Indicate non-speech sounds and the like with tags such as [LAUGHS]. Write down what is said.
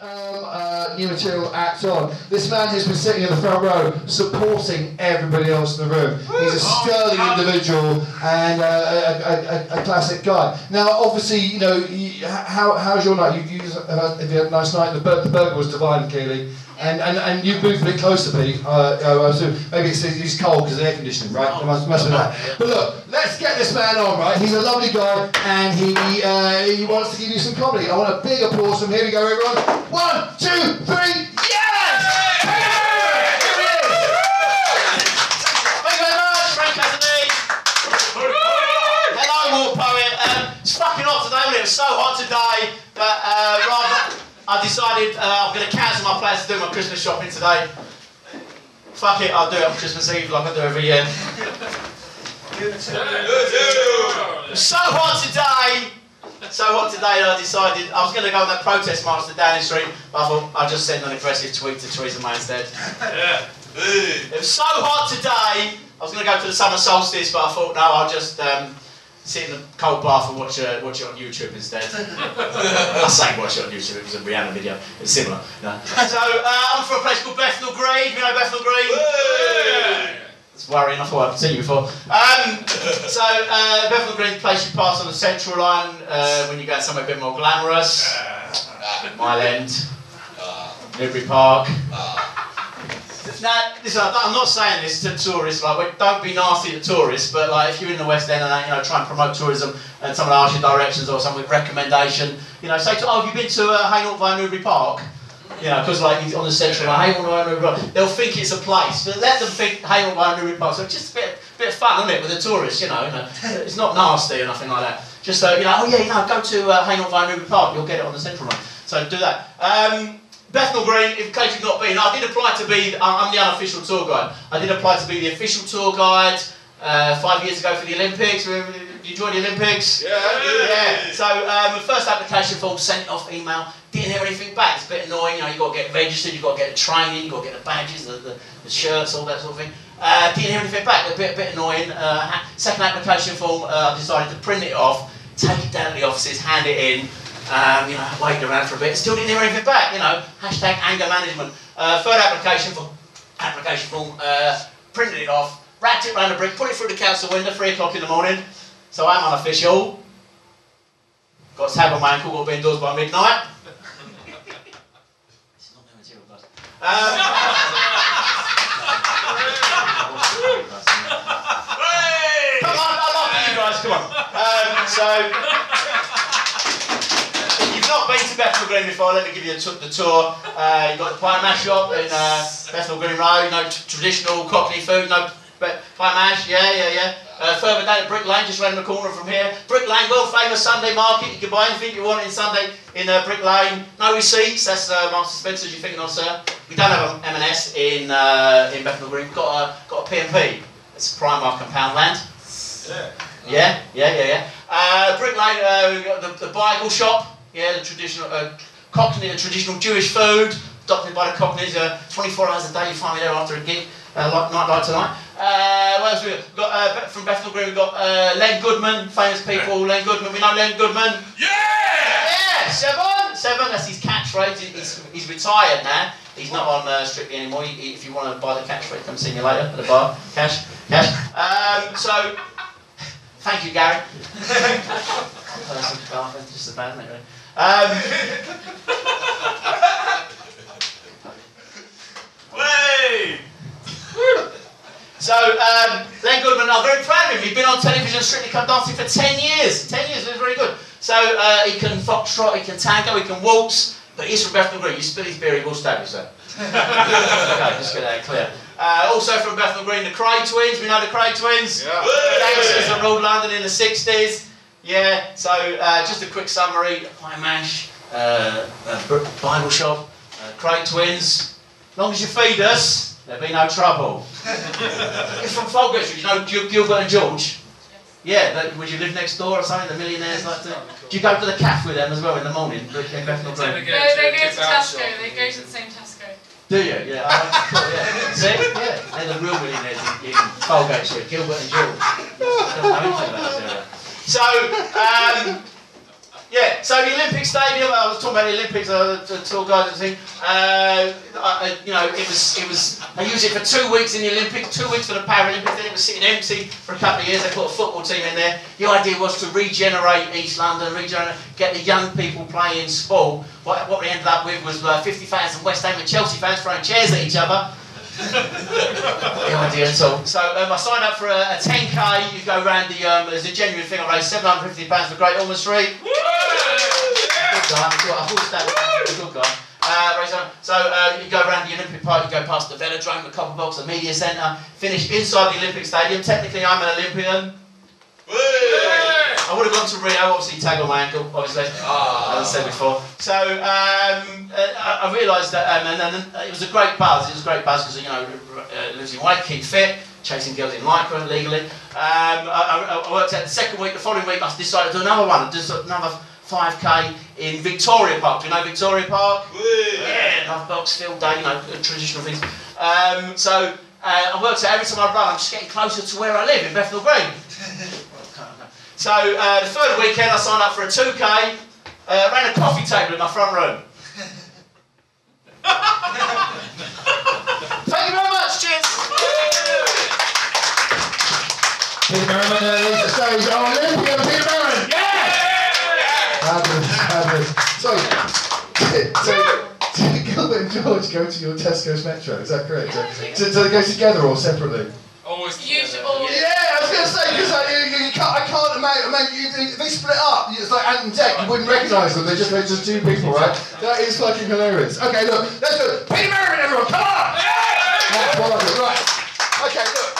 um, uh, new material act on. This man has been sitting in the front row supporting everybody else in the room. He's a sterling individual and uh, a, a, a, classic guy. Now, obviously, you know, you, how, how's your night? You, you, have you had a nice night? The, bur- the burger was divine, clearly. And, and, and you've moved a bit closer, Pete. Uh, I maybe it's, he's cold because of the air conditioning, right? It must, must be that. But look, let's get this man on, right? He's a lovely guy and he uh, he wants to give you some comedy. I want a big applause from here we go, everyone. One, two, three, yes! Thank you very much, Frank Cassidy. Hello, War Poet. Um, it's fucking hot today, it? Was so hot today that uh, rather I decided uh, I'm going to cancel my plans to do my Christmas shopping today. Fuck it, I'll do it on Christmas Eve like I do every year. So hot today. So hot today that I decided I was going to go on that protest march to Downing Street, but I thought I'd just send an aggressive tweet to Theresa May instead. It was so hot today. I was going to go to the summer solstice, but I thought no, I'll just um, sit in the cold bath and watch, uh, watch it on YouTube instead. [LAUGHS] I say watch it on YouTube. It was a Rihanna video. It's similar. you know. [LAUGHS] So uh, I'm from a place called Bethnal Green. You know Bethnal Green? It's worrying. I thought I'd seen you before. Um, so uh, Bethnal Green, place you pass on the Central Line uh, when you go somewhere a bit more glamorous. Mile End, Newbury Park. Now, listen, I'm not saying this to tourists, like, don't be nasty to tourists, but like, if you're in the West End and you know, try and promote tourism and someone asks you directions or some recommendation, you know, say to, oh, have you been to uh, Hainault via Newbury Park? You know, because like he's on the central line, Hainault via Newbury Park, they'll think it's a place, but let them think Hainault via Newbury Park. So it's just a bit, bit of fun, isn't it, with the tourists, you know, you know, it's not nasty or nothing like that. Just so, you know, oh yeah, you know, go to uh, Hainault via Newbury Park, you'll get it on the central line. So do that. Um, Bethnal Green, in case you've not been, I did apply to be, I'm the unofficial tour guide. I did apply to be the official tour guide uh, five years ago for the Olympics. Remember, you join the Olympics? Yeah, Yeah. So um, the first application form sent off email, didn't hear anything back. It's a bit annoying, you know, you've got to get registered, you've got to get the training, you've got to get the badges, the, the, the shirts, all that sort of thing. Uh, didn't hear anything back, a bit, a bit annoying. Uh, second application form, uh, I decided to print it off, take it down to the offices, hand it in. Um, you know, waited around for a bit, still didn't hear anything back, you know, hashtag anger management. Uh, third application form, application form, uh, printed it off, wrapped it around a brick, put it through the council window, three o'clock in the morning. So I'm unofficial. Got to have a man call, got to be indoors by midnight. It's not no material, guys. Um, [LAUGHS] come on, I love you guys, come on. Um, so, Bethnal Green before, let me give you the, the tour. Uh, you've got the pie mash shop in uh, Bethnal Green Road, you know, t- traditional Cockney food, no but pie mash, yeah, yeah, yeah. Uh, further down at Brick Lane, just round the corner from here. Brick Lane, world famous Sunday market. You can buy anything you want in Sunday in uh, Brick Lane. No receipts. That's uh, Marks and Spencer's. You're thinking of, sir? We don't have an M&S in uh, in Bethnal Green. We've got a got a P&P. It's Primark and Poundland. Yeah, yeah, yeah, yeah. Uh, Brick Lane, uh, we've got the, the Beigel shop. Yeah, the traditional uh, Cockney, the traditional Jewish food, adopted by the Cockneys. Uh, 24 hours a day, you find me there after a gig, uh, like night like tonight. Uh, what else we got? Got uh, from Bethnal Green, we've got uh, Len Goodman, famous people. Len Goodman, we know Len Goodman. Yeah! Yeah, seven, seven. That's his catchphrase. He- He's, he's retired now. He's not on uh, Strictly anymore. He- if you want to buy the catchphrase, come see me later at the bar. Cash, cash. Um, so, [LAUGHS] thank you, Gary. [LAUGHS] Person, just a bad, isn't it? Really? Um, Way! so, um, Len Goodman, I'm very proud of him. He's been on television, Strictly Come Dancing for 10 years. 10 years, it was very good. So, uh, he can foxtrot, he can tango, he can waltz, but he's from Bethnal Green. You spill his beer, he will stab you, sir. okay, just get that clear. Uh, also from Bethnal Green, the Kray twins. We know the Kray twins. Yeah. Gangsters that ruled London in the 60s. Yeah, so uh, just a quick summary. Pie Mash, uh, uh, Beigel Shop, uh, Kray twins. As long as you feed us, there'll be no trouble. [LAUGHS] You're from Folgate, you know Gil- Gilbert and George? Yeah, that, would you live next door or something? The millionaires like to. Do you go to the cafe with them as well in the morning? in Bethnal Green? They, they go to Tesco. They go to the same Tesco. Do you? Yeah, cool, yeah. [LAUGHS] See? Yeah, they're the real millionaires in, in Folgate Street, Gilbert and George. So, um, Yeah, so the Olympic Stadium. I was talking about the Olympics, uh, the tour guide and thing. Uh, I, you know, it was it was. I used it for two weeks in the Olympics, two weeks for the Paralympics. Then it was sitting empty for a couple of years. They put a football team in there. The idea was to regenerate East London, regenerate, get the young people playing sport. What, what we ended up with was uh, 50,000 West Ham and Chelsea fans throwing chairs at each other. No idea at all. So um, I signed up for a, a 10k. You go around the. Um, there's a genuine thing. I raised 750 pounds for Great Ormond Street. Good guy. I thought that was a good guy. Uh. So uh, you go around the Olympic Park, you go past the velodrome, the copper box, the media centre, finish inside the Olympic Stadium. Technically, I'm an Olympian. I would have gone to Rio, obviously tag on my ankle, obviously, as I said before. So um, uh, I, I realised that, um, and, and it was a great buzz. It was a great buzz because you know uh, losing weight, keep fit, chasing girls in lycra legally. Um, I, I, worked out the second week. The following week, I decided to do another one, just another 5k in Victoria Park. Do you know Victoria Park? Yeah, Lovebox field day, you know, traditional things. Um, so uh, I worked out every time I run, I'm just getting closer to where I live in Bethnal Green. So uh, the third weekend, I signed up for a 2K, uh, ran a coffee table in my front room. [LAUGHS] Thank you very much. Cheers. Peter Merriment, uh, Lisa Stowe's Olympian Peter Merriment. Yeah. Fabulous, fabulous. So, so, did [LAUGHS] Gilbert and George go to your Tesco's Metro? Is that correct? So, so, so they go together or separately? Can't imagine, I mean, you, they split up, it's like Ant and Dec, you wouldn't recognise them, they're just, they're just two people, right? That is fucking hilarious. Okay, look, let's do it. Peter Merriment, everyone, come on! That's what I do, right. Okay, look.